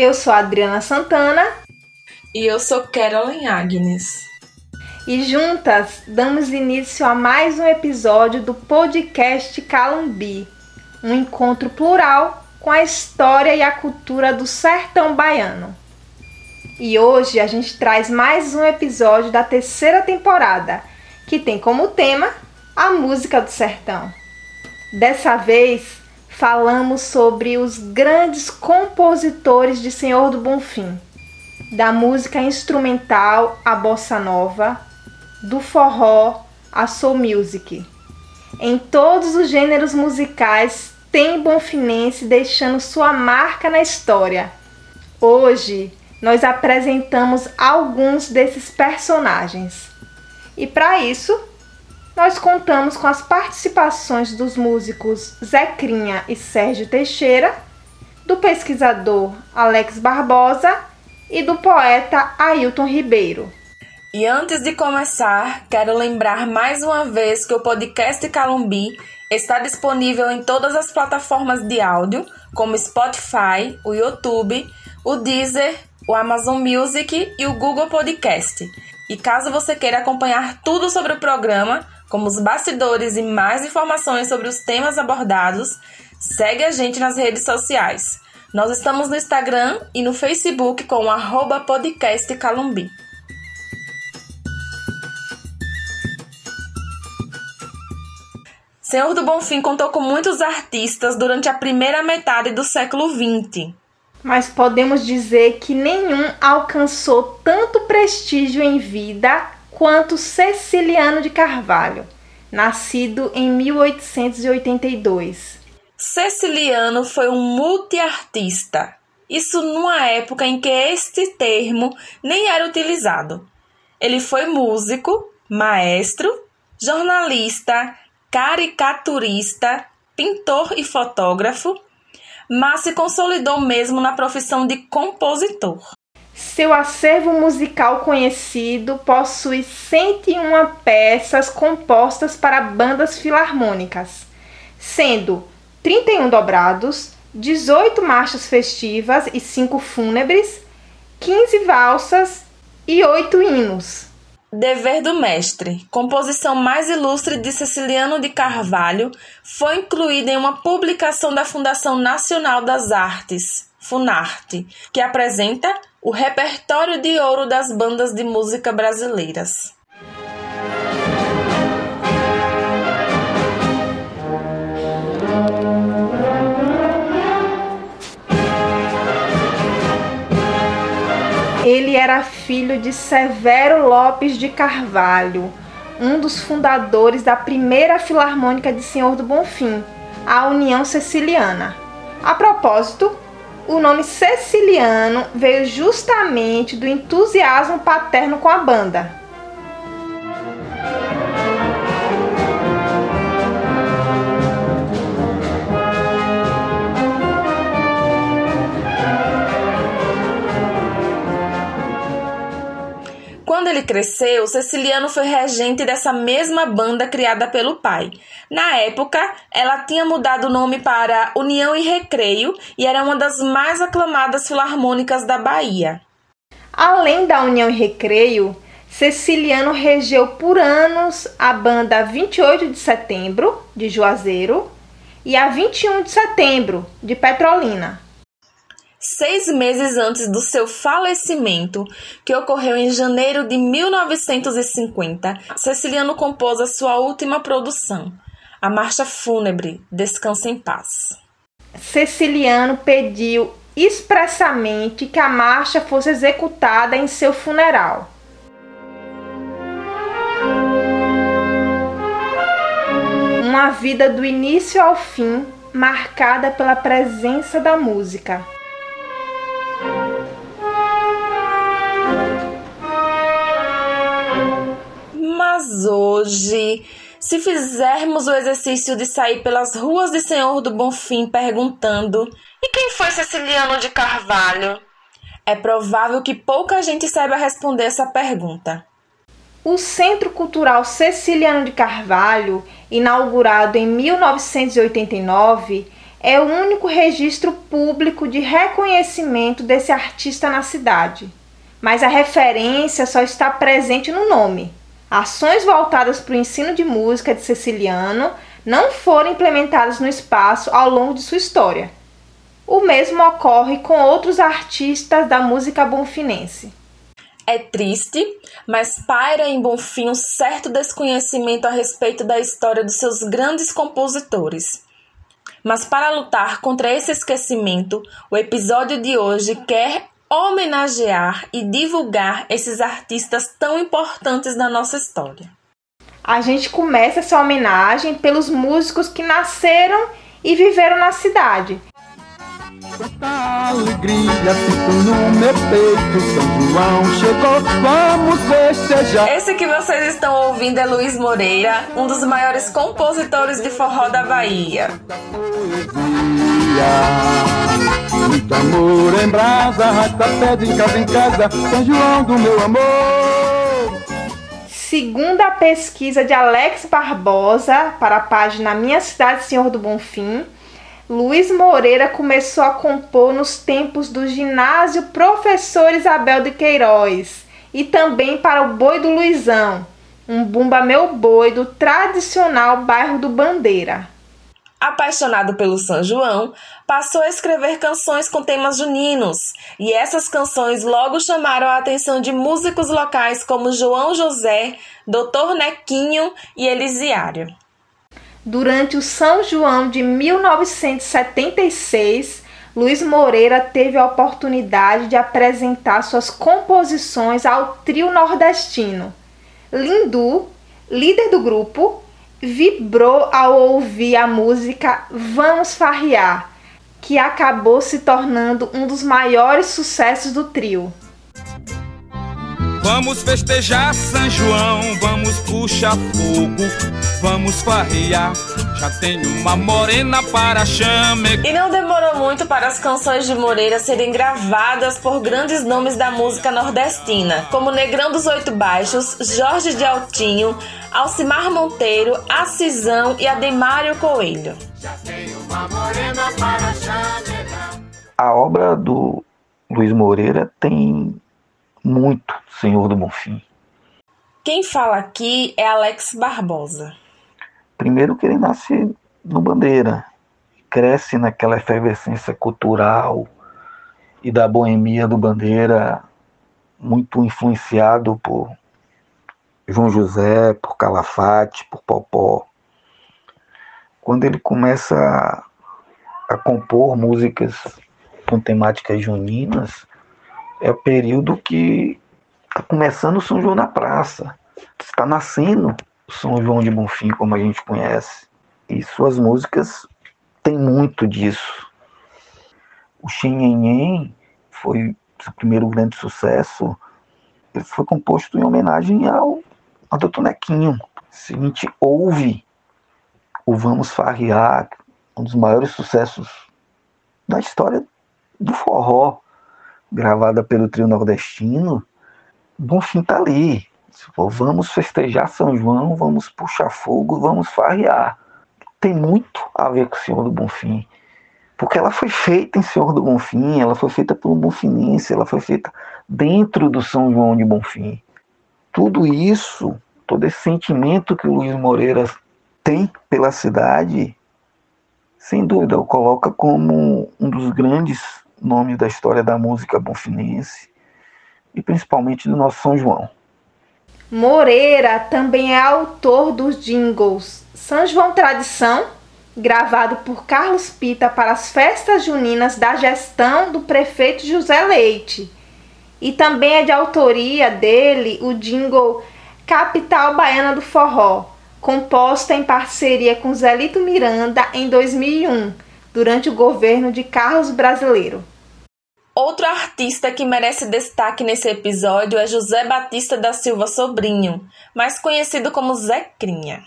Eu sou Adriana Santana. E eu sou Carolyn Agnes. E juntas damos início a mais um episódio do podcast Calumbi um encontro plural com a história e a cultura do sertão baiano. E hoje a gente traz mais um episódio da terceira temporada, que tem como tema a música do sertão. Dessa vez falamos sobre os grandes compositores de Senhor do Bonfim, da música instrumental à bossa nova, do forró à soul music. Em todos os gêneros musicais tem bonfinense deixando sua marca na história. Hoje nós apresentamos alguns desses personagens. E para isso, nós contamos com as participações dos músicos Zecrinha e Sérgio Teixeira, do pesquisador Alex Barbosa e do poeta Ailton Ribeiro. E antes de começar, quero lembrar mais uma vez que o podcast Calumbi está disponível em todas as plataformas de áudio, como Spotify, o YouTube, o Deezer, o Amazon Music e o Google Podcast. E caso você queira acompanhar tudo sobre o programa, como os bastidores e mais informações sobre os temas abordados, segue a gente nas redes sociais. Nós estamos no Instagram e no Facebook com o arroba podcast Calumbi. Senhor do Bonfim contou com muitos artistas durante a primeira metade do século XX. Mas podemos dizer que nenhum alcançou tanto prestígio em vida quanto Ceciliano de Carvalho, nascido em 1882. Ceciliano foi um multiartista, isso numa época em que este termo nem era utilizado. Ele foi músico, maestro, jornalista, caricaturista, pintor e fotógrafo, mas se consolidou mesmo na profissão de compositor. Seu acervo musical conhecido possui 101 peças compostas para bandas filarmônicas, sendo 31 dobrados, 18 marchas festivas e 5 fúnebres, 15 valsas e 8 hinos. Dever do Mestre, composição mais ilustre de Ceciliano de Carvalho, foi incluída em uma publicação da Fundação Nacional das Artes, Funarte, que apresenta o repertório de ouro das bandas de música brasileiras. Ele era filho de Severo Lopes de Carvalho, um dos fundadores da primeira Filarmônica de Senhor do Bonfim, a União Ceciliana. A propósito, o nome Ceciliano veio justamente do entusiasmo paterno com a banda. Quando ele cresceu, Ceciliano foi regente dessa mesma banda criada pelo pai. Na época, ela tinha mudado o nome para União e Recreio e era uma das mais aclamadas filarmônicas da Bahia. Além da União e Recreio, Ceciliano regeu por anos a banda 28 de Setembro, de Juazeiro, e a 21 de Setembro, de Petrolina. Seis meses antes do seu falecimento, que ocorreu em janeiro de 1950, Ceciliano compôs a sua última produção, a Marcha Fúnebre Descansa em Paz. Ceciliano pediu expressamente que a marcha fosse executada em seu funeral. Uma vida do início ao fim marcada pela presença da música. Hoje, se fizermos o exercício de sair pelas ruas de Senhor do Bonfim perguntando: e quem foi Ceciliano de Carvalho? É provável que pouca gente saiba responder essa pergunta. O Centro Cultural Ceciliano de Carvalho, inaugurado em 1989, é o único registro público de reconhecimento desse artista na cidade, mas a referência só está presente no nome. Ações voltadas para o ensino de música de Ceciliano não foram implementadas no espaço ao longo de sua história. O mesmo ocorre com outros artistas da música bonfinense. É triste, mas paira em Bonfim um certo desconhecimento a respeito da história dos seus grandes compositores. Mas para lutar contra esse esquecimento, o episódio de hoje quer homenagear e divulgar esses artistas tão importantes da nossa história. A gente começa essa homenagem pelos músicos que nasceram e viveram na cidade, Quanta alegria sinto no meu peito, São João chegou, vamos festejar. Esse que vocês estão ouvindo é Luiz Moreira, um dos maiores compositores de forró da Bahia. Muito amor em brasa, rasta pé em casa em casa, São João do meu amor. Segundo a pesquisa de Alex Barbosa para a página Minha Cidade Senhor do Bonfim, Luiz Moreira começou a compor nos tempos do ginásio Professor Isabel de Queiroz e também para o Boi do Luizão, um bumba meu boi do tradicional bairro do Bandeira. Apaixonado pelo São João, passou a escrever canções com temas juninos, e essas canções logo chamaram a atenção de músicos locais como João José, Doutor Nequinho e Elisiário. Durante o São João de 1976, Luiz Moreira teve a oportunidade de apresentar suas composições ao trio nordestino. Lindu, líder do grupo, vibrou ao ouvir a música Vamos Farrear, que acabou se tornando um dos maiores sucessos do trio. Vamos festejar São João, vamos puxar fogo, vamos farrear. Já tenho uma morena para chame. E não demorou muito para as canções de Moreira serem gravadas por grandes nomes da música nordestina, como Negrão dos Oito Baixos, Jorge de Altinho, Alcimar Monteiro, Acisão e Ademário Coelho. Já tenho uma morena para chamegar. A obra do Luiz Moreira tem muito Senhor do Bonfim. Quem fala aqui é Alex Barbosa. Primeiro que ele nasce no Bandeira, cresce naquela efervescência cultural e da boemia do Bandeira, muito influenciado por João José, por Calafate, por Popó. Quando ele começa a, a compor músicas com temáticas juninas, é o período que está começando o São João na praça. Está nascendo o São João de Bonfim, como a gente conhece. E suas músicas têm muito disso. O Xenhenhen foi seu primeiro grande sucesso. Ele foi composto em homenagem ao, ao Dr. Nequinho. Se a gente ouve o Vamos Farrear, um dos maiores sucessos da história do forró, gravada pelo trio nordestino, Bonfim tá ali. For, vamos festejar São João, vamos puxar fogo, vamos farrear. Tem muito a ver com o Senhor do Bonfim. Porque ela foi feita em Senhor do Bonfim, ela foi feita um bonfinense, ela foi feita dentro do São João de Bonfim. Tudo isso, todo esse sentimento que o Luiz Moreira tem pela cidade, sem dúvida, o coloca como um dos grandes nomes da história da música bonfinense e principalmente do nosso São João. Moreira também é autor dos jingles São João Tradição, gravado por Carlos Pita para as festas juninas da gestão do prefeito José Leite. E também é de autoria dele o jingle Capital Baiana do Forró, composta em parceria com Zelito Miranda em 2001, durante o governo de Carlos Brasileiro. Outro artista que merece destaque nesse episódio é José Batista da Silva Sobrinho, mais conhecido como Zé Crinha.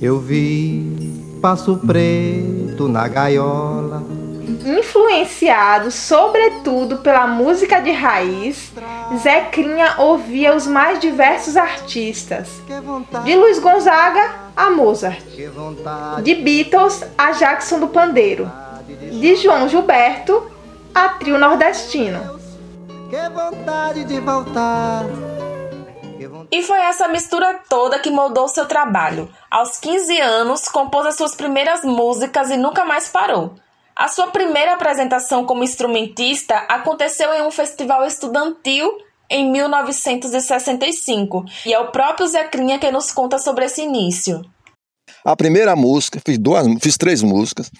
Eu vi passo preto na gaiola Influenciado sobretudo pela música de raiz, Zecrinha ouvia os mais diversos artistas, de Luiz Gonzaga a Mozart, de Beatles a Jackson do Pandeiro, de João Gilberto a Trio Nordestino. Que vontade de voltar. E foi essa mistura toda que moldou seu trabalho. Aos 15 anos, compôs as suas primeiras músicas e nunca mais parou. A sua primeira apresentação como instrumentista aconteceu em um festival estudantil em 1965, e é o próprio Zecrinha que nos conta sobre esse início. A primeira música, fiz duas, fiz três músicas.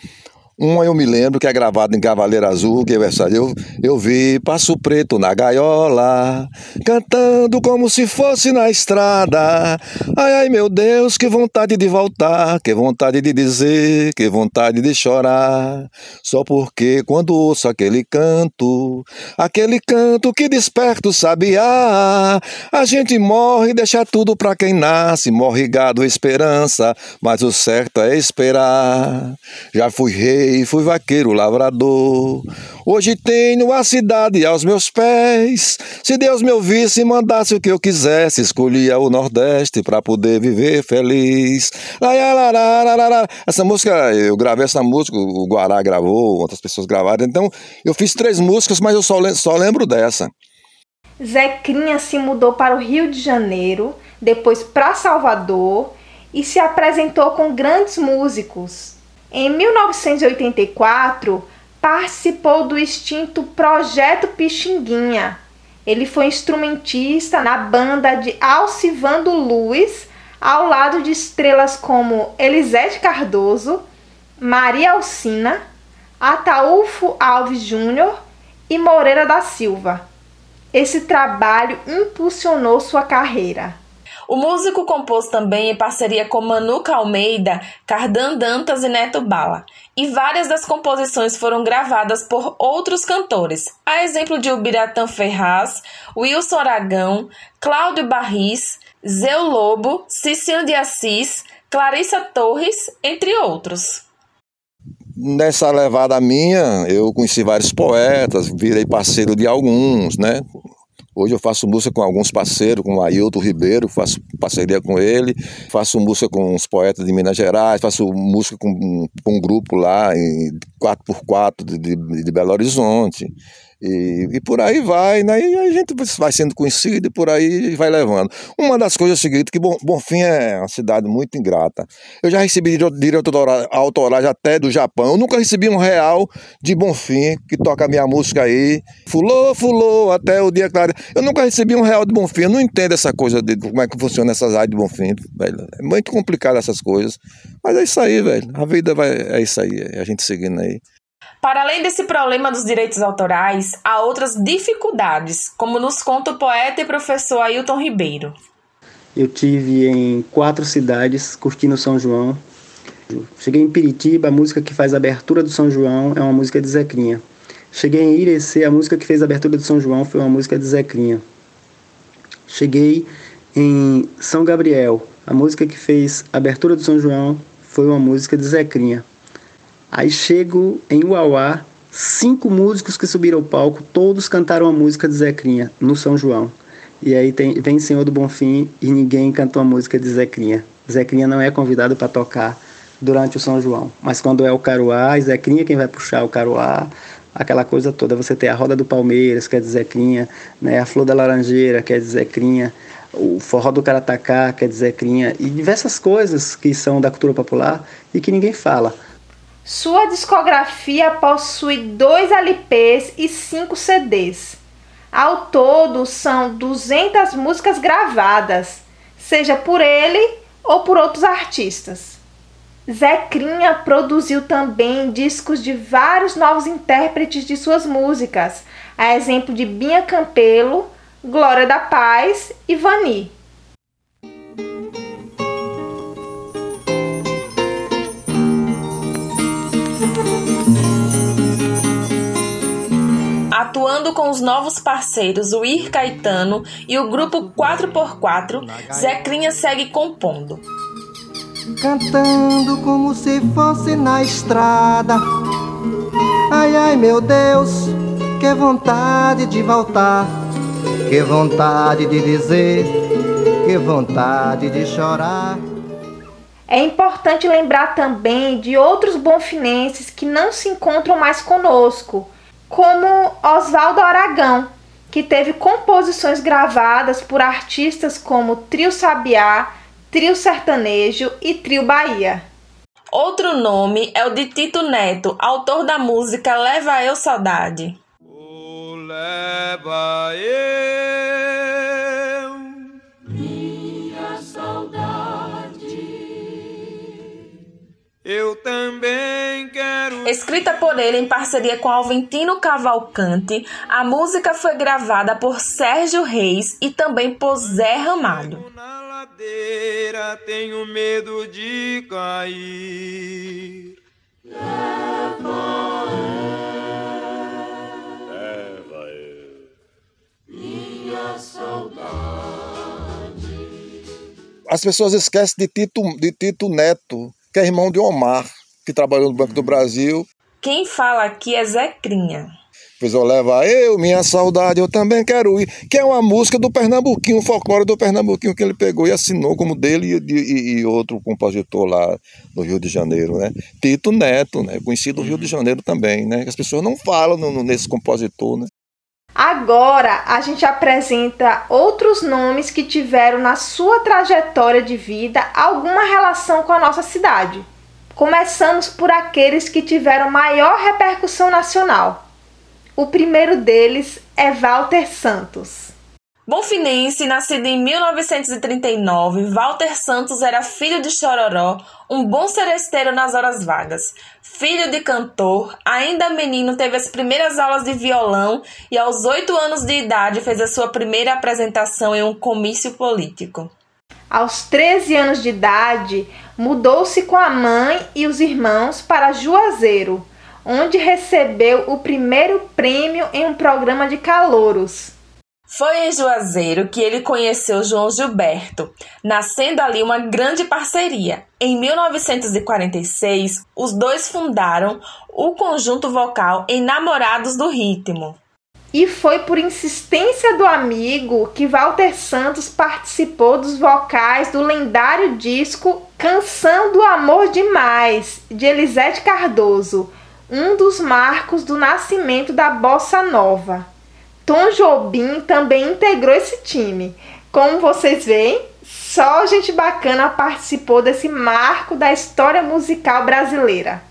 Uma eu me lembro que é gravada em Cavaleiro Azul, que é eu, eu vi Passo Preto na gaiola, cantando como se fosse na estrada. Ai, ai, meu Deus, que vontade de voltar, que vontade de dizer, que vontade de chorar. Só porque quando ouço aquele canto, aquele canto que desperta o sabiá, a gente morre e deixa tudo pra quem nasce, morre gado esperança, mas o certo é esperar. Já fui rei fui vaqueiro lavrador. Hoje tenho a cidade aos meus pés. Se Deus me ouvisse e mandasse o que eu quisesse, escolhia o Nordeste para poder viver feliz. Essa música, eu gravei essa música, o Guará gravou, outras pessoas gravaram. Então, eu fiz três músicas, mas eu só, só lembro dessa. Zecrinha se mudou para o Rio de Janeiro, depois para Salvador e se apresentou com grandes músicos. Em 1984, participou do extinto Projeto Pixinguinha. Ele foi instrumentista na banda de Alcivando Luz, ao lado de estrelas como Elisete Cardoso, Maria Alcina, Ataúfo Alves Júnior e Moreira da Silva. Esse trabalho impulsionou sua carreira. O músico compôs também em parceria com Manuca Almeida, Cardan Dantas e Neto Bala. E várias das composições foram gravadas por outros cantores, a exemplo de Ubiratã Ferraz, Wilson Aragão, Cláudio Barris, Zeu Lobo, Cicinho de Assis, Clarissa Torres, entre outros. Nessa levada minha, eu conheci vários poetas, virei parceiro de alguns, né? Hoje eu faço música com alguns parceiros, com o Ailton Ribeiro, faço parceria com ele, faço música com os poetas de Minas Gerais, faço música com, com um grupo lá em 4x4 de, de, de Belo Horizonte. E, e, por aí vai, né? E a gente vai sendo conhecido e por aí vai levando. Uma das coisas é o seguinte, que Bonfim é uma cidade muito ingrata. Eu já recebi direito autorais até do Japão. Eu nunca recebi um real de Bonfim, que toca a minha música aí. Fulou, fulou, até o dia claro. Eu nunca recebi um real de Bonfim. Eu não entendo essa coisa de como é que funciona essas áreas de Bonfim, velho. É muito complicado essas coisas. Mas é isso aí, velho. A vida vai, é isso aí, é a gente seguindo aí. Para além desse problema dos direitos autorais, há outras dificuldades, como nos conta o poeta e professor Ailton Ribeiro. Eu tive em quatro cidades curtindo São João. Cheguei em Piritiba, a música que faz a abertura do São João é uma música de Zecrinha. Cheguei em Irecê, a música que fez a abertura do São João foi uma música de Zecrinha. Cheguei em São Gabriel, a música que fez a abertura do São João foi uma música de Zecrinha. Aí chego em Uauá, cinco músicos que subiram ao palco, todos cantaram a música de Zecrinha no São João. E aí tem, vem Senhor do Bonfim e ninguém cantou a música de Zecrinha. Zecrinha não é convidado para tocar durante o São João. Mas quando é o Caruá, Zecrinha quem vai puxar o Caruá, aquela coisa toda. Você tem a Roda do Palmeiras, que é de Zecrinha, né? a Flor da Laranjeira, que é de Zecrinha, o Forró do Caratacá, que é de Zecrinha, e diversas coisas que são da cultura popular e que ninguém fala. Sua discografia possui dois LPs e cinco CDs. Ao todo, são 200 músicas gravadas, seja por ele ou por outros artistas. Zecrinha produziu também discos de vários novos intérpretes de suas músicas, a exemplo de Binha Campelo, Glória da Paz e Vani. Atuando com os novos parceiros o Ir Caetano e o grupo 4x4, Zecrinha segue compondo. Cantando como se fosse na estrada. Ai, Ai, ai, meu Deus, que vontade de voltar, que vontade de dizer, que vontade de chorar. É importante lembrar também de outros bonfinenses que não se encontram mais conosco, como Oswaldo Aragão, que teve composições gravadas por artistas como Trio Sabiá, Trio Sertanejo e Trio Bahia. Outro nome é o de Tito Neto, autor da música Leva Eu Saudade. Oh, leva eu minha saudade. Eu também. Escrita por ele em parceria com Alventino Cavalcante, a música foi gravada por Sérgio Reis e também por Zé Ramalho ladeira, tenho medo de cair. Leva eu, leva eu, minha saudade. As pessoas esquecem de Tito, de Tito Neto, que é irmão de Omar, que trabalhou no Banco do Brasil. Quem fala aqui é Zé Crinha. Pois eu leva eu, minha saudade, eu também quero ir. Que é uma música do Pernambuquinho, o folclore do Pernambuquinho que ele pegou e assinou como dele e, e, e outro compositor lá no Rio de Janeiro, né? Tito Neto, né? Conhecido no Rio de Janeiro também, né? As pessoas não falam no, nesse compositor, né? Agora a gente apresenta outros nomes que tiveram na sua trajetória de vida alguma relação com a nossa cidade. Começamos por aqueles que tiveram maior repercussão nacional. O primeiro deles é Walter Santos. Bonfinense, nascido em 1939, Walter Santos era filho de Chororó, um bom seresteiro nas horas vagas. Filho de cantor, ainda menino teve as primeiras aulas de violão e aos oito anos de idade fez a sua primeira apresentação em um comício político. Aos 13 anos de idade, mudou-se com a mãe e os irmãos para Juazeiro, onde recebeu o primeiro prêmio em um programa de calouros. Foi em Juazeiro que ele conheceu João Gilberto, nascendo ali uma grande parceria. Em 1946, os dois fundaram o conjunto vocal Enamorados do Ritmo. E foi por insistência do amigo que Walter Santos participou dos vocais do lendário disco Canção do Amor Demais, de Elisete Cardoso, um dos marcos do nascimento da bossa nova. Tom Jobim também integrou esse time. Como vocês veem, só gente bacana participou desse marco da história musical brasileira.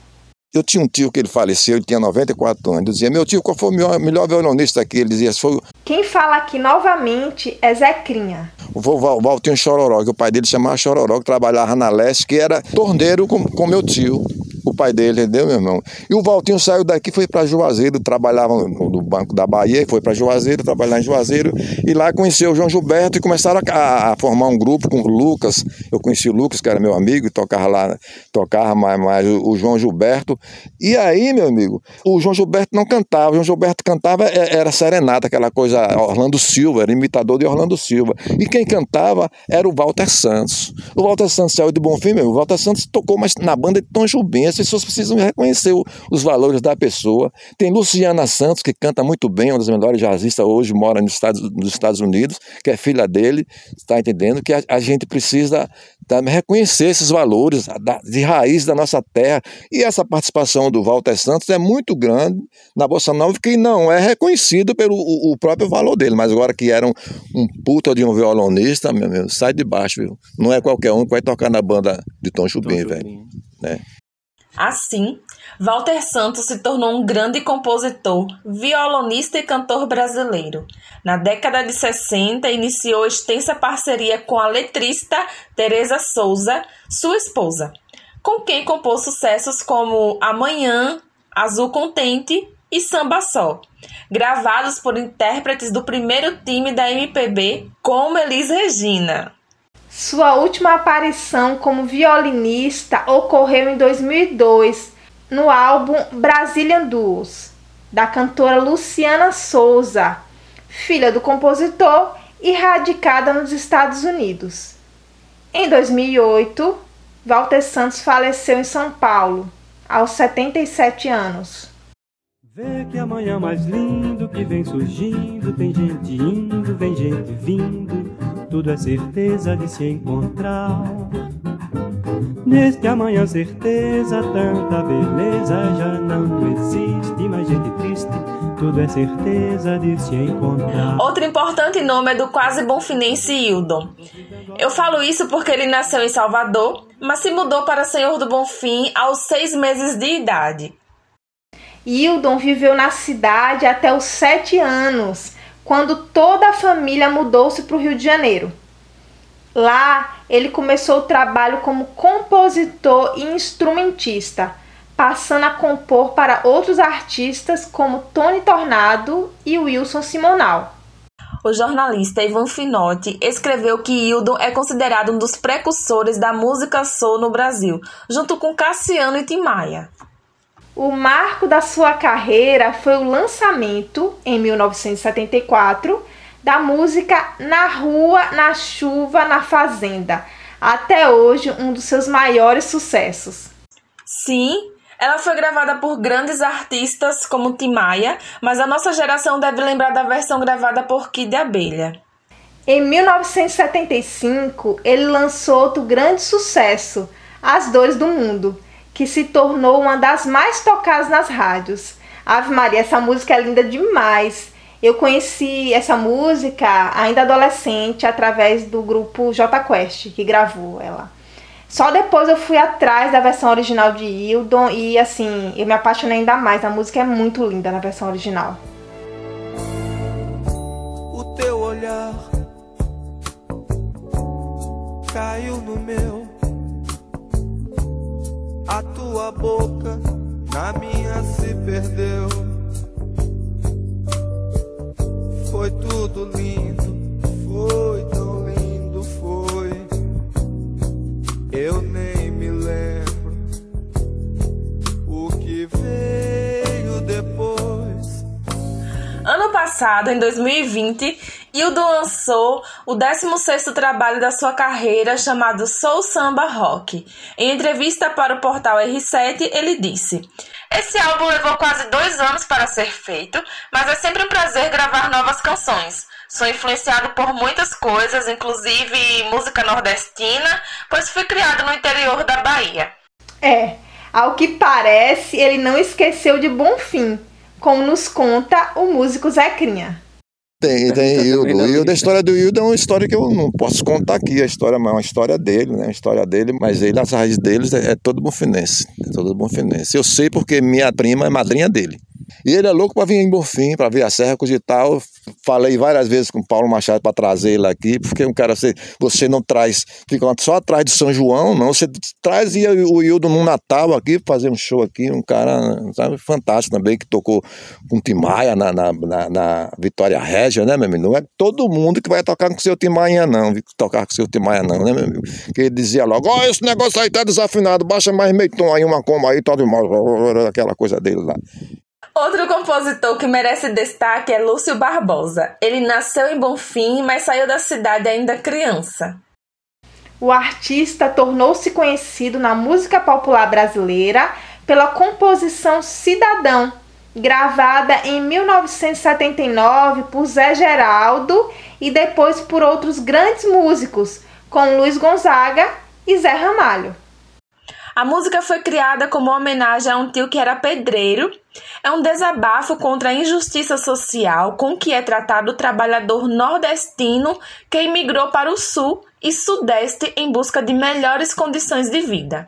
Eu tinha um tio que ele faleceu, ele tinha 94 anos. Eu dizia, meu tio, qual foi o melhor, melhor violonista aqui? Ele dizia, foi Quem fala aqui novamente é Zecrinha. O vovô Valtinho Chororó, que o pai dele chamava Chororó, que trabalhava na leste, que era torneiro com, com meu tio pai dele, entendeu, meu irmão? E o Valtinho saiu daqui, foi para Juazeiro, trabalhava no Banco da Bahia, foi para Juazeiro, trabalhar em Juazeiro, e lá conheceu o João Gilberto e começaram a, a, formar um grupo com o Lucas. Eu conheci o Lucas, que era meu amigo, e tocava lá, tocava mais, mais o, o, João Gilberto. E aí, meu amigo, o João Gilberto não cantava, o João Gilberto cantava, é, era serenata, aquela coisa, Orlando Silva, era imitador de Orlando Silva. E quem cantava era o Walter Santos. O Walter Santos saiu de Bonfim, meu, o Walter Santos tocou mais na banda de Tom Jubim, as pessoas precisam reconhecer os valores da pessoa. Tem Luciana Santos, que canta muito bem, uma das melhores jazzistas hoje, mora nos Estados, nos Estados Unidos, que é filha dele, está entendendo? Que a, a gente precisa também reconhecer esses valores da, de raiz da nossa terra. E essa participação do Walter Santos é muito grande na Bossa Nova, que não é reconhecido pelo o, o próprio valor dele, mas agora que era um, um puta de um violonista, meu, meu, sai de baixo, viu? Não é qualquer um que vai tocar na banda de Tom Jubim, velho. Né? Assim, Walter Santos se tornou um grande compositor, violonista e cantor brasileiro. Na década de 60, iniciou extensa parceria com a letrista Teresa Souza, sua esposa, com quem compôs sucessos como Amanhã, Azul Contente e Samba Só, gravados por intérpretes do primeiro time da MPB, como Elis Regina. Sua última aparição como violinista ocorreu em 2002 no álbum Brazilian Duos, da cantora Luciana Souza, filha do compositor e radicada nos Estados Unidos. Em 2008, Walter Santos faleceu em São Paulo, aos 77 anos. Vê que amanhã mais lindo que vem surgindo, tem gente indo, vem gente vindo, tudo é certeza de se encontrar. Neste amanhã certeza, tanta beleza já não existe, mais gente triste, tudo é certeza de se encontrar. Outro importante nome é do quase bonfinense Hildon. Eu falo isso porque ele nasceu em Salvador, mas se mudou para Senhor do Bonfim aos seis meses de idade. Hildon viveu na cidade até os sete anos, quando toda a família mudou-se para o Rio de Janeiro. Lá, ele começou o trabalho como compositor e instrumentista, passando a compor para outros artistas como Tony Tornado e Wilson Simonal. O jornalista Ivan Finotti escreveu que Hildon é considerado um dos precursores da música soul no Brasil, junto com Cassiano e Tim Maia. O marco da sua carreira foi o lançamento, em 1974, da música Na Rua, na Chuva, na Fazenda, até hoje um dos seus maiores sucessos. Sim, ela foi gravada por grandes artistas como Tim Maia, mas a nossa geração deve lembrar da versão gravada por Kid Abelha. Em 1975, ele lançou outro grande sucesso, As Dores do Mundo, que se tornou uma das mais tocadas nas rádios. Ave Maria, essa música é linda demais. Eu conheci essa música ainda adolescente através do grupo J Quest, que gravou ela. Só depois eu fui atrás da versão original de Hildon e assim, eu me apaixonei ainda mais. A música é muito linda na versão original. O teu olhar caiu no meu a tua boca na minha se perdeu. Foi tudo lindo, foi tão lindo, foi. Eu nem me lembro o que veio. Ano passado, em 2020, Hildo lançou o 16º trabalho da sua carreira chamado Soul Samba Rock. Em entrevista para o portal R7, ele disse: Esse álbum levou quase dois anos para ser feito, mas é sempre um prazer gravar novas canções. Sou influenciado por muitas coisas, inclusive música nordestina, pois fui criado no interior da Bahia. É, ao que parece, ele não esqueceu de Bonfim, como nos conta o músico Zecrinha. Tem, tem Hildo. Hildo, a história do Hildo é uma história que eu não posso contar aqui. A história é uma história dele, né? A história dele, mas ele, as raízes deles é, é todo bonfinense. É todo bonfinense. Eu sei porque minha prima é madrinha dele. E ele é louco para vir em Bonfim, para ver a Serra, coisa e tal. Falei várias vezes com o Paulo Machado para trazer ele aqui, porque um cara, você, você não traz, fica só atrás de São João, não. Você traz o Hildo num Natal aqui, fazer um show aqui. Um cara, sabe, fantástico também, que tocou com Timaya na, na, na, na Vitória Régia, né, meu amigo? Não é todo mundo que vai tocar com o seu Timaya, não. Tocar com o seu Timaya, não, né, meu amigo? Que ele dizia logo: Ó, oh, esse negócio aí tá desafinado, baixa mais meio tom aí, uma coma aí, todo mal, aquela coisa dele lá. Outro compositor que merece destaque é Lúcio Barbosa. Ele nasceu em Bonfim, mas saiu da cidade ainda criança. O artista tornou-se conhecido na música popular brasileira pela composição Cidadão, gravada em 1979 por Zé Geraldo e depois por outros grandes músicos, como Luiz Gonzaga e Zé Ramalho. A música foi criada como homenagem a um tio que era pedreiro. É um desabafo contra a injustiça social com que é tratado o trabalhador nordestino que emigrou para o sul e sudeste em busca de melhores condições de vida.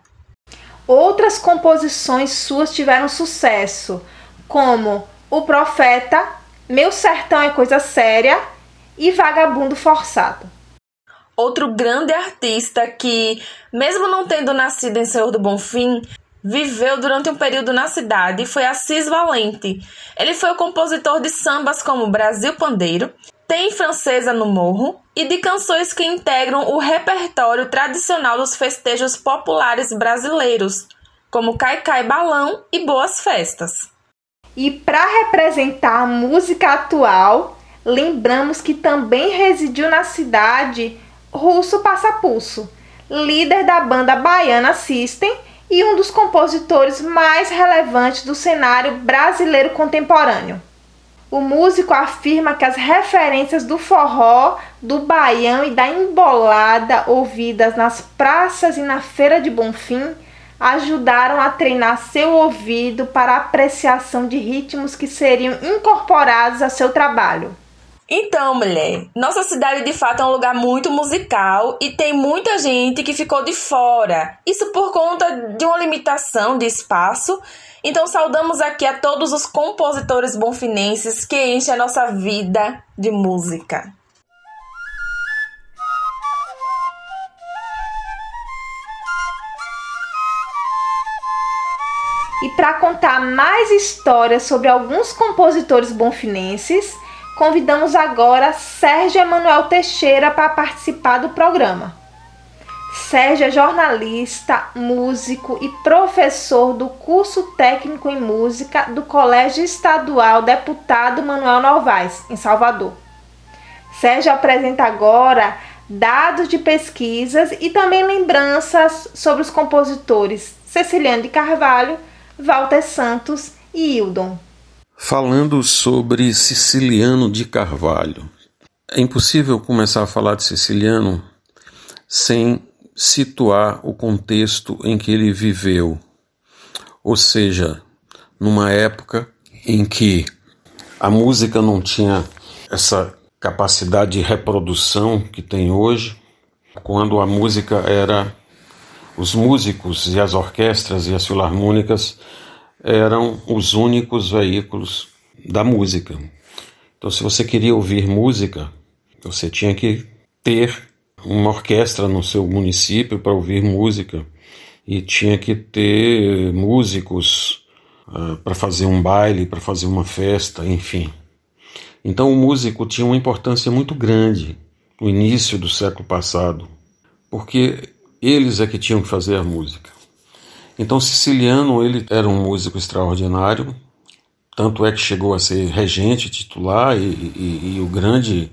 Outras composições suas tiveram sucesso, como O Profeta, Meu Sertão é Coisa Séria e Vagabundo Forçado. Outro grande artista que, mesmo não tendo nascido em Senhor do Bonfim, viveu durante um período na cidade foi Assis Valente. Ele foi o compositor de sambas como Brasil Pandeiro, Tem Francesa no Morro e de canções que integram o repertório tradicional dos festejos populares brasileiros, como Caicai Balão e Boas Festas. E para representar a música atual, lembramos que também residiu na cidade Russo Passapulso, líder da banda baiana System e um dos compositores mais relevantes do cenário brasileiro contemporâneo. O músico afirma que as referências do forró, do baião e da embolada ouvidas nas praças e na feira de Bonfim ajudaram a treinar seu ouvido para a apreciação de ritmos que seriam incorporados a seu trabalho. Então, mulher, nossa cidade de fato é um lugar muito musical e tem muita gente que ficou de fora. Isso por conta de uma limitação de espaço. Então, saudamos aqui a todos os compositores bonfinenses que enchem a nossa vida de música. E para contar mais histórias sobre alguns compositores bonfinenses, convidamos agora Sérgio Emanuel Teixeira para participar do programa. Sérgio é jornalista, músico e professor do curso técnico em música do Colégio Estadual Deputado Manuel Novaes, em Salvador. Sérgio apresenta agora dados de pesquisas e também lembranças sobre os compositores Ceciliano de Carvalho, Walter Santos e Hildon falando sobre Siciliano de Carvalho. É impossível começar a falar de Siciliano sem situar o contexto em que ele viveu, ou seja, numa época em que a música não tinha essa capacidade de reprodução que tem hoje, quando a música era os músicos e as orquestras e as filarmônicas eram os únicos veículos da música. Então, se você queria ouvir música, você tinha que ter uma orquestra no seu município para ouvir música e tinha que ter músicos uh, para fazer um baile, para fazer uma festa, enfim. Então, o músico tinha uma importância muito grande no início do século passado, porque eles é que tinham que fazer a música. Então Siciliano ele era um músico extraordinário, tanto é que chegou a ser regente titular e, e, e o grande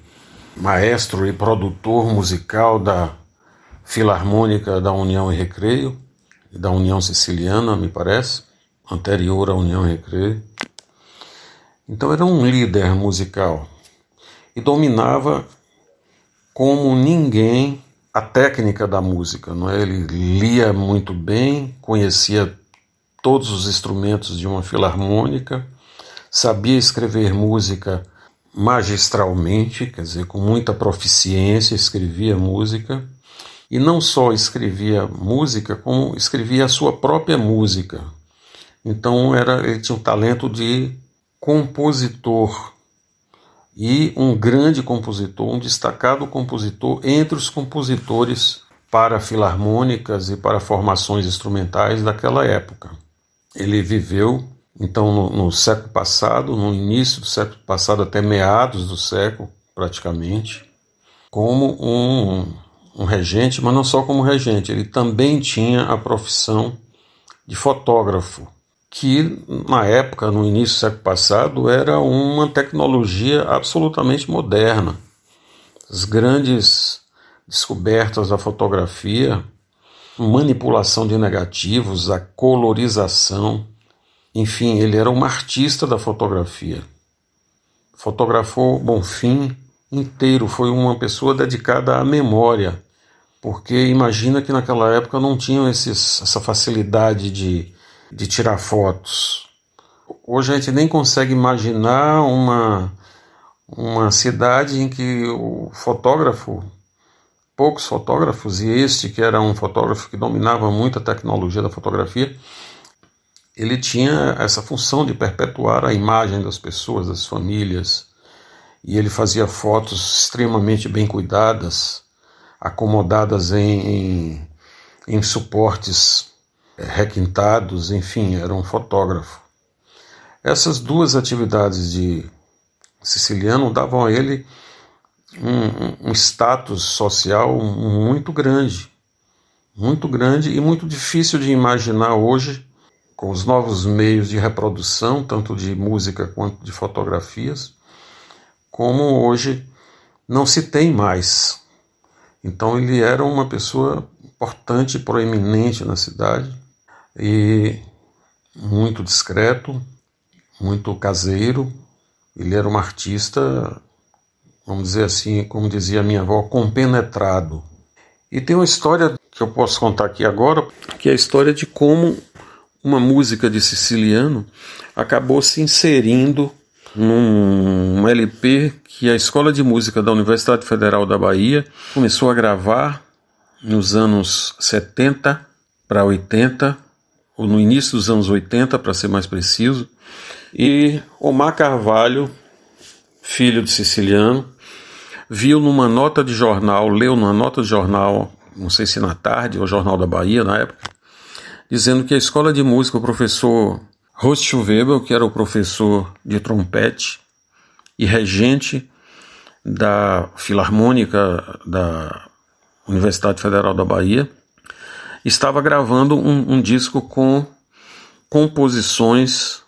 maestro e produtor musical da Filarmônica da União e Recreio, da União Siciliana, me parece, anterior à União e Recreio. Então era um líder musical e dominava como ninguém a técnica da música, não é? Ele lia muito bem, conhecia todos os instrumentos de uma filarmônica, sabia escrever música magistralmente, quer dizer, com muita proficiência, escrevia música, e não só escrevia música, como escrevia a sua própria música. Então era, ele tinha um talento de compositor e um grande compositor, um destacado compositor entre os compositores para filarmônicas e para formações instrumentais daquela época. Ele viveu então no, no, século passado, no início do século passado até meados do século, praticamente, como um, um regente, mas não só como regente, ele também tinha a profissão de fotógrafo que na época, no início do século passado, era uma tecnologia absolutamente moderna. As grandes descobertas da fotografia, manipulação de negativos, a colorização, enfim, ele era um artista da fotografia. Fotografou Bonfim inteiro, foi uma pessoa dedicada à memória, porque imagina que naquela época não tinham esses, essa facilidade de de tirar fotos. Hoje a gente nem consegue imaginar uma, uma cidade em que o fotógrafo, poucos fotógrafos, e este que era um fotógrafo que dominava muito a tecnologia da fotografia, ele tinha essa função de perpetuar a imagem das pessoas, das famílias, e ele fazia fotos extremamente bem cuidadas, acomodadas em, em, em suportes requintados, enfim, era um fotógrafo. Essas duas atividades de siciliano davam a ele um, um status social muito grande, muito grande e muito difícil de imaginar hoje, com os novos meios de reprodução, tanto de música quanto de fotografias, como hoje não se tem mais. Então ele era uma pessoa importante, proeminente na cidade e muito discreto, muito caseiro. Ele era um artista, vamos dizer assim, como dizia minha avó, compenetrado. E tem uma história que eu posso contar aqui agora, que é a história de como uma música de Siciliano acabou se inserindo num LP que a Escola de Música da Universidade Federal da Bahia começou a gravar nos anos 70 para 80, ou no início dos anos 80, para ser mais preciso, e Omar Carvalho, filho de siciliano, viu numa nota de jornal, leu numa nota de jornal, não sei se na tarde, ou Jornal da Bahia na época, dizendo que a escola de música, o professor Horst Weber, que era o professor de trompete e regente da Filarmônica da Universidade Federal da Bahia, estava gravando um, um disco com composições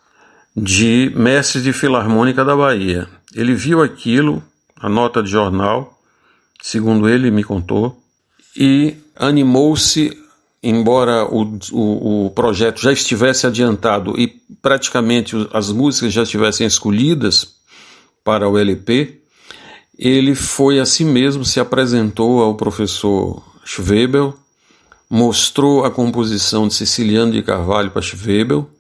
de mestres de filarmônica da Bahia. Ele viu aquilo, a nota de jornal, segundo ele me contou, e animou-se, embora o, o, o, projeto já estivesse adiantado e praticamente as músicas já estivessem escolhidas para o LP, ele foi a si mesmo, se apresentou ao professor Schwebel, mostrou a composição de Siciliano de Carvalho para Schwebel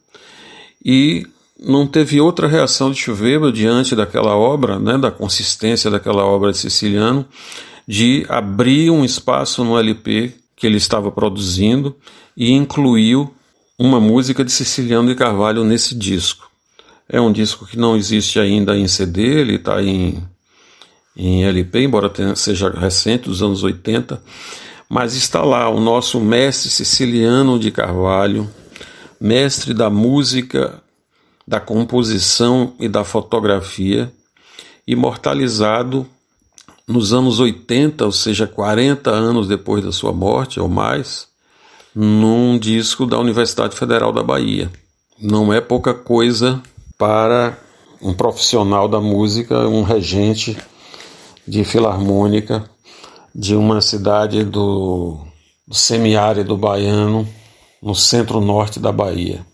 e não teve outra reação de Schwebel diante daquela obra, né, da consistência daquela obra de Siciliano, de abrir um espaço no LP que ele estava produzindo e incluiu uma música de Siciliano de Carvalho nesse disco. É um disco que não existe ainda em CD, ele está em, em LP, embora tenha, seja recente, dos anos 80, mas está lá o nosso mestre Siciliano de Carvalho, mestre da música da composição e da fotografia, imortalizado nos anos 80, ou seja, 40 anos depois da sua morte ou mais, num disco da Universidade Federal da Bahia. Não é pouca coisa para um profissional da música, um regente de filarmônica de uma cidade do, do semiárido baiano, no centro-norte da Bahia.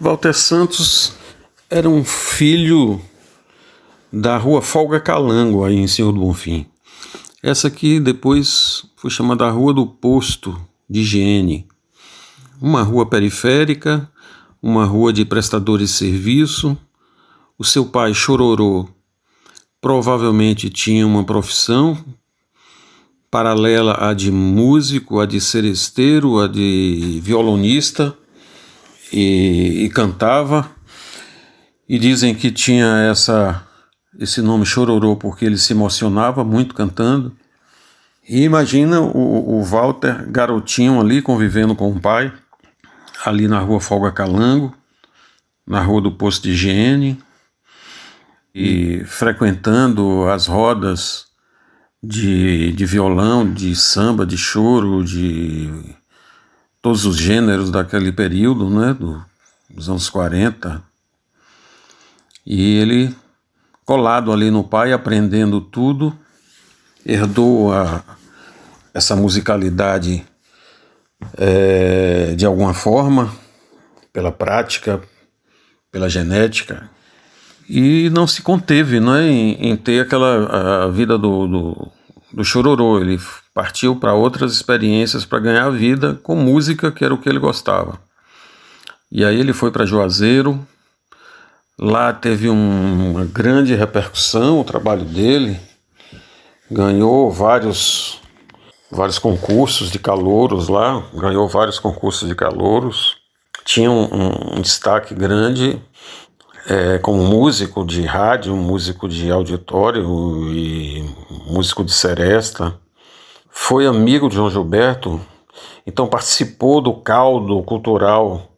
Walter Santos era um filho da rua Folga Calango, aí em Senhor do Bonfim. Essa aqui depois foi chamada Rua do Posto de Higiene. Uma rua periférica, uma rua de prestadores de serviço. O seu pai, Chororô, provavelmente tinha uma profissão paralela à de músico, à de seresteiro, à de violonista e, e cantava. E dizem que tinha essa esse nome Chororô porque ele se emocionava muito cantando. E imagina o, o Walter, garotinho ali, convivendo com o pai, ali na rua Folga Calango, na rua do Posto de Higiene, e frequentando as rodas de, de violão, de samba, de choro, de todos os gêneros daquele período, né, do, dos anos 40. E ele, colado ali no pai, aprendendo tudo, herdou a, essa musicalidade é, de alguma forma, pela prática, pela genética, e não se conteve né, em, em ter aquela a vida do, do, do chororô. Ele partiu para outras experiências para ganhar vida com música, que era o que ele gostava. E aí ele foi para Juazeiro, lá teve um, uma grande repercussão o trabalho dele, ganhou vários, vários concursos de calouros lá, ganhou vários concursos de calouros, tinha um, um destaque grande é, como músico de rádio, músico de auditório e músico de seresta. Foi amigo de João Gilberto, então participou do caldo cultural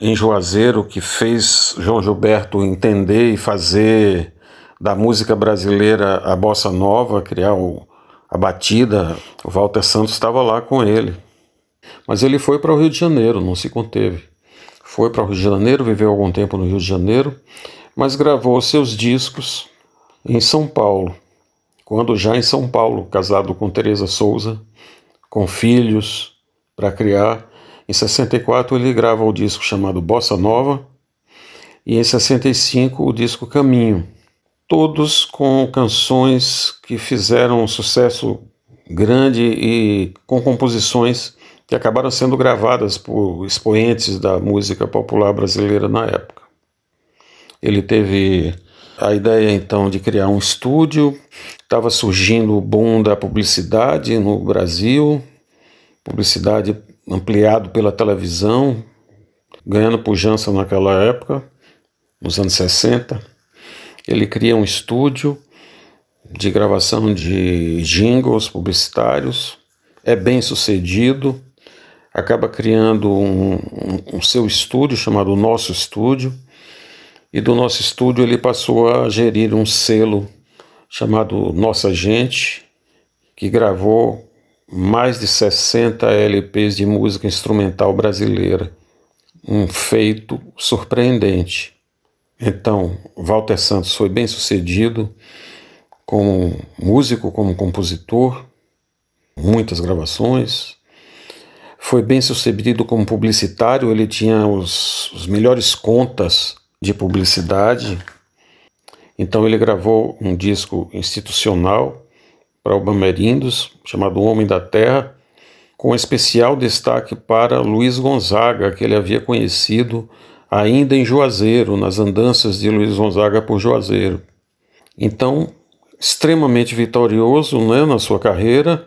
em Juazeiro que fez João Gilberto entender e fazer da música brasileira a bossa nova, criar o, a batida. O Walter Santos estava lá com ele. Mas ele foi para o Rio de Janeiro, não se conteve. Foi para o Rio de Janeiro, viveu algum tempo no Rio de Janeiro, mas gravou seus discos em São Paulo. Quando já em São Paulo, casado com Teresa Souza, com filhos para criar, Em 64 ele grava o disco chamado Bossa Nova e em 65 o disco Caminho, todos com canções que fizeram um sucesso grande e com composições que acabaram sendo gravadas por expoentes da música popular brasileira na época. Ele teve a ideia então de criar um estúdio, estava surgindo o boom da publicidade no Brasil, publicidade ampliado pela televisão, ganhando pujança naquela época, nos anos 60. Ele cria um estúdio de gravação de jingles publicitários, é bem sucedido, acaba criando um, um, um seu estúdio chamado Nosso Estúdio, e do nosso estúdio ele passou a gerir um selo chamado Nossa Gente, que gravou mais de 60 LPs de música instrumental brasileira. Um feito surpreendente. Então, Walter Santos foi bem sucedido como músico, como compositor, muitas gravações. Foi bem sucedido como publicitário, ele tinha os, os melhores contas de publicidade. Então ele gravou um disco institucional para o Bamerindos, chamado Homem da Terra, com especial destaque para Luiz Gonzaga, que ele havia conhecido ainda em Juazeiro, nas andanças de Luiz Gonzaga por Juazeiro. Então, extremamente vitorioso né, na sua carreira,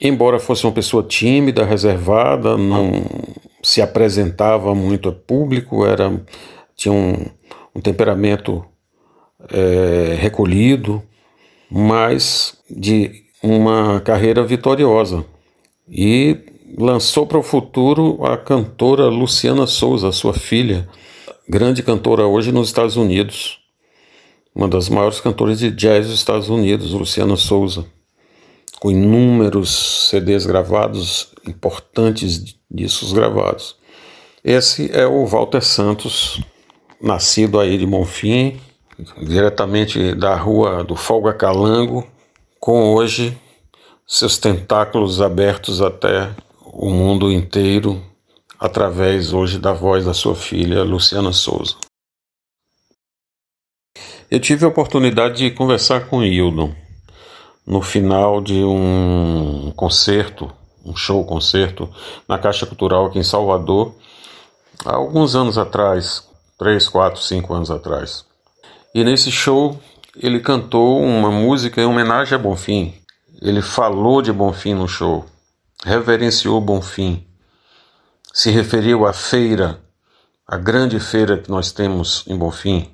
embora fosse uma pessoa tímida, reservada, não se apresentava muito a público, era tinha um, um temperamento é, recolhido, mas de uma carreira vitoriosa. E lançou para o futuro a cantora Luciana Souza, sua filha, grande cantora hoje nos Estados Unidos, uma das maiores cantoras de jazz dos Estados Unidos, Luciana Souza, com inúmeros CDs gravados, importantes discos gravados. Esse é o Walter Santos, nascido aí de Monfim, diretamente da rua do Folga Calango, com hoje seus tentáculos abertos até o mundo inteiro, através hoje da voz da sua filha Luciana Souza. Eu tive a oportunidade de conversar com Hildon no final de um concerto, um show concerto na Caixa Cultural aqui em Salvador, há alguns anos atrás, três, quatro, cinco anos atrás. E nesse show ele cantou uma música em homenagem a Bonfim. Ele falou de Bonfim no show, reverenciou Bonfim, se referiu à feira, a grande feira que nós temos em Bonfim,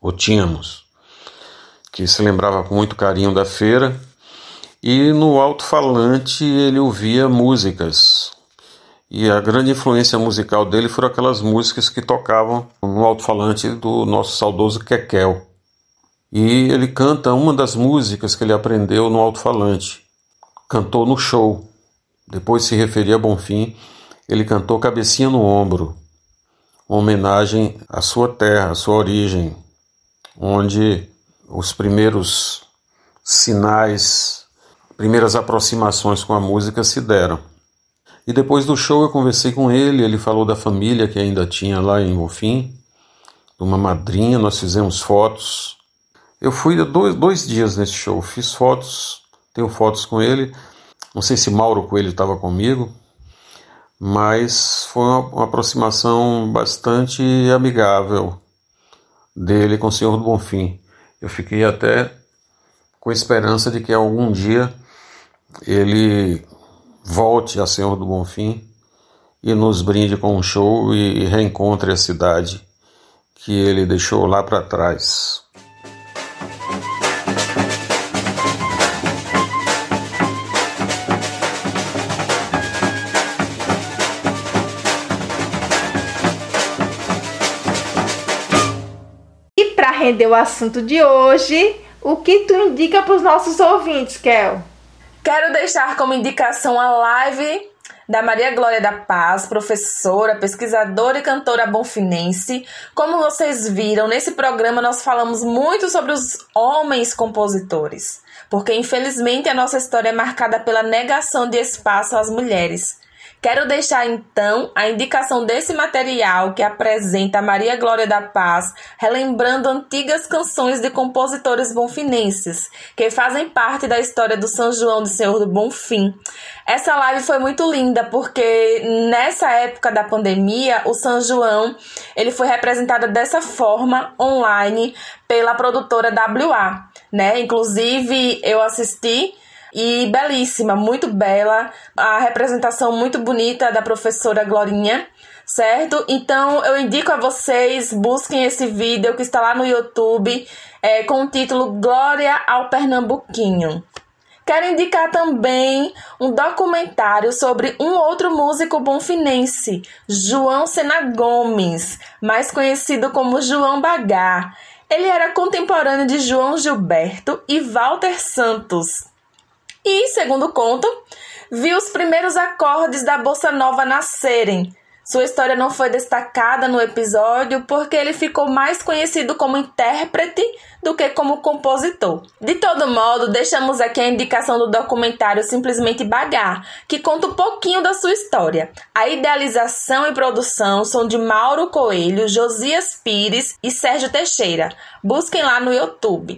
ou tínhamos, que se lembrava com muito carinho da feira. E no alto-falante ele ouvia músicas, e a grande influência musical dele foram aquelas músicas que tocavam no alto-falante do nosso saudoso Kekel. E ele canta uma das músicas que ele aprendeu no alto-falante. Cantou no show. Depois se referia a Bonfim, ele cantou Cabecinha no Ombro, uma homenagem à sua terra, à sua origem, onde os primeiros sinais, primeiras aproximações com a música se deram. E depois do show eu conversei com ele, ele falou da família que ainda tinha lá em Bonfim, de uma madrinha, nós fizemos fotos. Eu fui dois, dois dias nesse show, fiz fotos, tenho fotos com ele. Não sei se Mauro Coelho estava comigo, mas foi uma, uma, aproximação bastante amigável dele com o Senhor do Bonfim. Eu fiquei até com esperança de que algum dia ele volte a Senhor do Bonfim e nos brinde com um show e reencontre a cidade que ele deixou lá para trás. E para render o assunto de hoje, o que tu indica para os nossos ouvintes, Kel? Quero deixar como indicação a live da Maria Glória da Paz, professora, pesquisadora e cantora bonfinense. Como vocês viram, nesse programa nós falamos muito sobre os homens compositores, porque infelizmente a nossa história é marcada pela negação de espaço às mulheres. Quero deixar então a indicação desse material que apresenta Maria Glória da Paz, relembrando antigas canções de compositores bonfinenses, que fazem parte da história do São João de Senhor do Bonfim. Essa live foi muito linda porque nessa época da pandemia, o São João, ele foi representado dessa forma online pela produtora WA, né? Inclusive eu assisti e belíssima, muito bela, a representação muito bonita da professora Glorinha, certo? Então eu indico a vocês, busquem esse vídeo que está lá no YouTube é, com o título Glória ao Pernambuquinho. Quero indicar também um documentário sobre um outro músico bonfinense, João Sena Gomes, mais conhecido como João Bagá. Ele era contemporâneo de João Gilberto e Walter Santos. E, segundo conto, viu os primeiros acordes da bossa nova nascerem. Sua história não foi destacada no episódio porque ele ficou mais conhecido como intérprete do que como compositor. De todo modo, deixamos aqui a indicação do documentário Simplesmente Bagar, que conta um pouquinho da sua história. A idealização e produção são de Mauro Coelho, Josias Pires e Sérgio Teixeira. Busquem lá no YouTube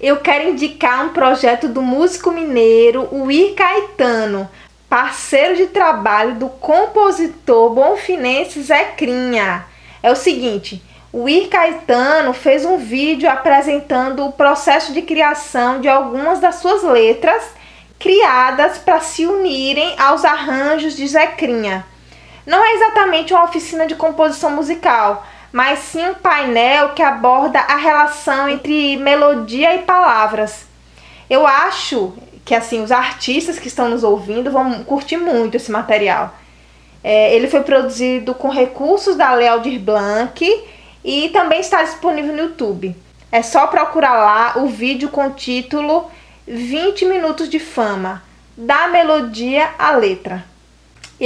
eu quero indicar um projeto do músico mineiro Uir Caetano, parceiro de trabalho do compositor bonfinense Zé Crinha. É o seguinte, o Ir Caetano fez um vídeo apresentando o processo de criação de algumas das suas letras criadas para se unirem aos arranjos de Zé Crinha. Não é exatamente uma oficina de composição musical, mas sim um painel que aborda a relação entre melodia e palavras. Eu acho que assim os artistas que estão nos ouvindo vão curtir muito esse material. É, ele foi produzido com recursos da Lealdir Blanc e também está disponível no YouTube. É só procurar lá o vídeo com o título 20 minutos de fama, da melodia à letra.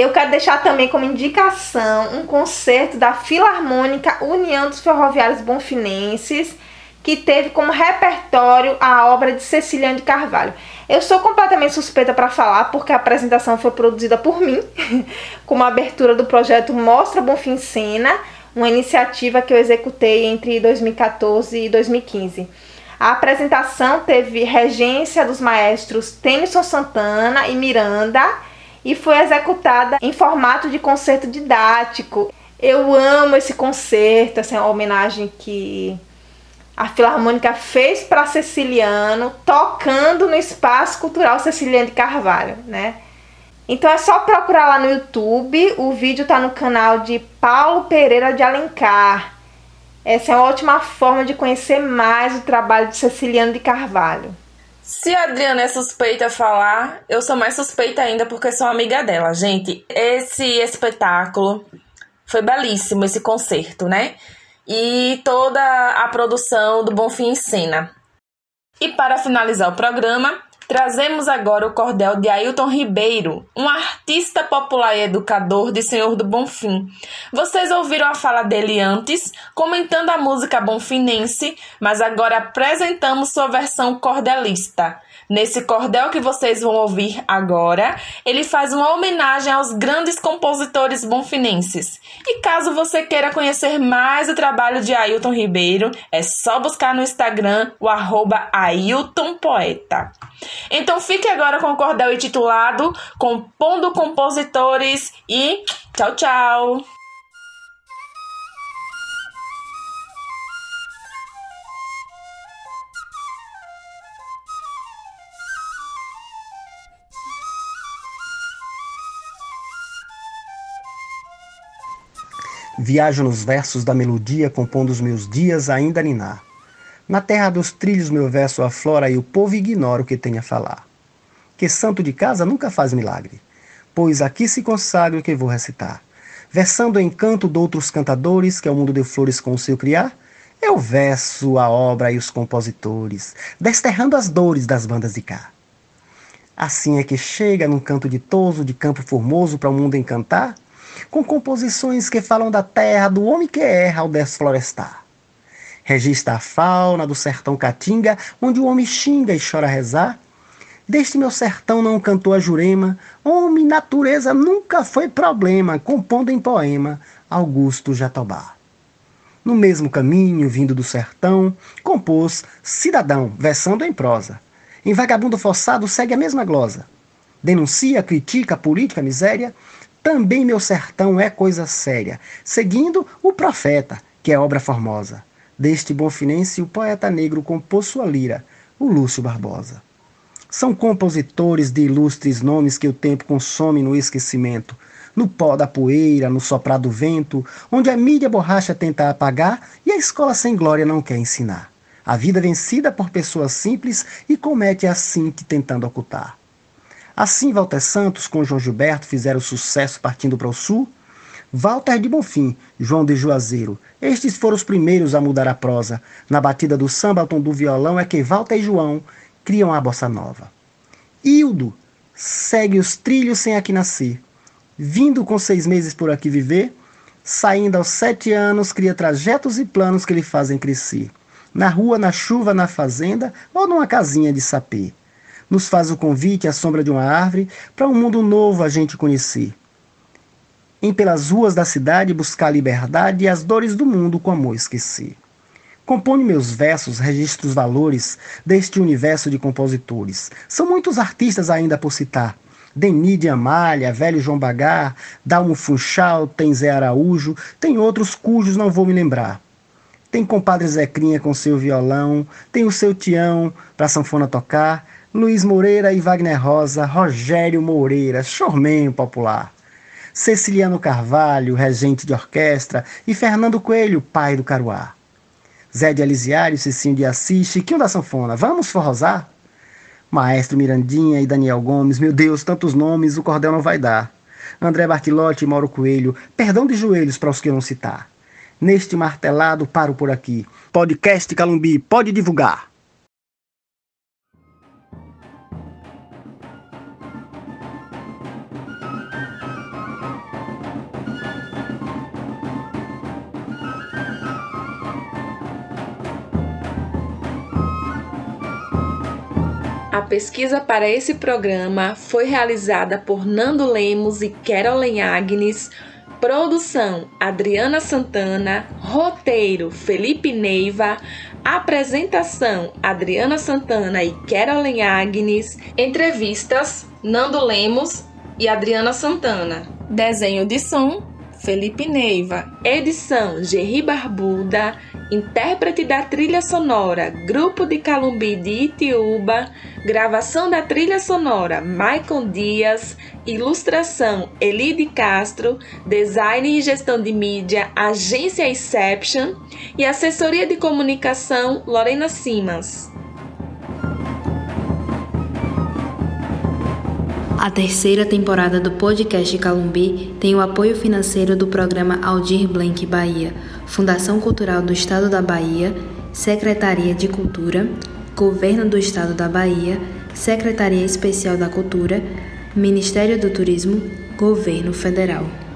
Eu quero deixar também como indicação um concerto da Filarmônica União dos Ferroviários Bonfinenses, que teve como repertório a obra de Ceciliane de Carvalho. Eu sou completamente suspeita para falar, porque a apresentação foi produzida por mim, como abertura do projeto Mostra Bonfim Cena, uma iniciativa que eu executei entre 2014 e 2015. A apresentação teve regência dos maestros Tennyson Santana e Miranda e foi executada em formato de concerto didático. Eu amo esse concerto, essa é uma homenagem que a Filarmônica fez para Ceciliano, tocando no Espaço Cultural Ceciliano de Carvalho, né? Então é só procurar lá no YouTube, o vídeo está no canal de Paulo Pereira de Alencar. Essa é uma ótima forma de conhecer mais o trabalho de Ceciliano de Carvalho. Se a Adriana é suspeita a falar, eu sou mais suspeita ainda porque sou amiga dela. Gente, esse espetáculo foi belíssimo, esse concerto, né? E toda a produção do Bonfim em Cena. E para finalizar o programa, Trazemos agora o cordel de Ailton Ribeiro, um artista popular e educador de Senhor do Bonfim. Vocês ouviram a fala dele antes, comentando a música bonfinense, mas agora apresentamos sua versão cordelista. Nesse cordel que vocês vão ouvir agora, ele faz uma homenagem aos grandes compositores bonfinenses. E caso você queira conhecer mais o trabalho de Ailton Ribeiro, é só buscar no Instagram o arroba. Então fique agora com o cordel intitulado Compondo Compositores e tchau, tchau! Viajo nos versos da melodia, compondo os meus dias ainda a ninar. Na terra dos trilhos meu verso aflora e o povo ignora o que tem a falar. Que santo de casa nunca faz milagre, pois aqui se consagra o que vou recitar. Versando o encanto de outros cantadores, que ao mundo deu flores com o seu criar, eu verso a obra e os compositores, desterrando as dores das bandas de cá. Assim é que chega num canto ditoso de campo formoso para o mundo encantar, com composições que falam da terra, do homem que erra ao desflorestar. Registra a fauna do sertão caatinga, onde o homem xinga e chora rezar, Deste meu sertão não cantou a Jurema, homem natureza nunca foi problema, compondo em poema Augusto Jatobá. No mesmo caminho, vindo do sertão, compôs Cidadão, versando em prosa. Em Vagabundo Forçado segue a mesma glosa. Denuncia, critica a política, a miséria. Também meu sertão é coisa séria, seguindo o profeta, que é obra formosa. Deste bonfinense, o poeta negro compôs sua lira, o Lúcio Barbosa. São compositores de ilustres nomes que o tempo consome no esquecimento, no pó da poeira, no soprar do vento, onde a mídia borracha tenta apagar e a escola sem glória não quer ensinar. A vida vencida por pessoas simples e comete assim que tentando ocultar. Assim, Walter Santos com João Gilberto fizeram sucesso partindo para o sul. Walter de Bonfim, João de Juazeiro, estes foram os primeiros a mudar a prosa. Na batida do samba ao tom do violão é que Walter e João criam a bossa nova. Hildo segue os trilhos sem aqui nascer. Vindo com seis meses por aqui viver, saindo aos sete anos, cria trajetos e planos que lhe fazem crescer. Na rua, na chuva, na fazenda ou numa casinha de sapê. Nos faz o convite à sombra de uma árvore para um mundo novo a gente conhecer. Em pelas ruas da cidade buscar a liberdade e as dores do mundo com amor esquecer. Compõe meus versos, registra os valores deste universo de compositores. São muitos artistas ainda por citar. Denis de Amália, Velho João Bagar, Dalmo Funchal, tem Zé Araújo, tem outros cujos não vou me lembrar. Tem compadre Zecrinha com seu violão, tem o seu Tião para sanfona tocar, Luiz Moreira e Wagner Rosa, Rogério Moreira, chormenho popular. Ceciliano Carvalho, regente de orquestra, e Fernando Coelho, pai do Caruá. Zé de Elisiário, Cicinho de Assis, Chiquinho da Sanfona, vamos forrosar? Maestro Mirandinha e Daniel Gomes, meu Deus, tantos nomes, o cordel não vai dar. André Bartilotti e Mauro Coelho, perdão de joelhos para os que não citar. Neste martelado, paro por aqui. Podcast Calumbi, pode divulgar. A pesquisa para esse programa foi realizada por Nando Lemos e Carolyn Agnes, produção Adriana Santana, roteiro Felipe Neiva, apresentação Adriana Santana e Carolyn Agnes, entrevistas Nando Lemos e Adriana Santana, desenho de som Felipe Neiva, edição Gerri Barbuda, intérprete da trilha sonora, Grupo de Calumbi de Itiúba, gravação da trilha sonora, Maicon Dias, ilustração, Elide Castro, design e gestão de mídia, agência Inception e assessoria de comunicação, Lorena Simas. A terceira temporada do podcast Calumbi tem o apoio financeiro do programa Aldir Blanc Bahia, Fundação Cultural do Estado da Bahia, Secretaria de Cultura, Governo do Estado da Bahia, Secretaria Especial da Cultura, Ministério do Turismo, Governo Federal.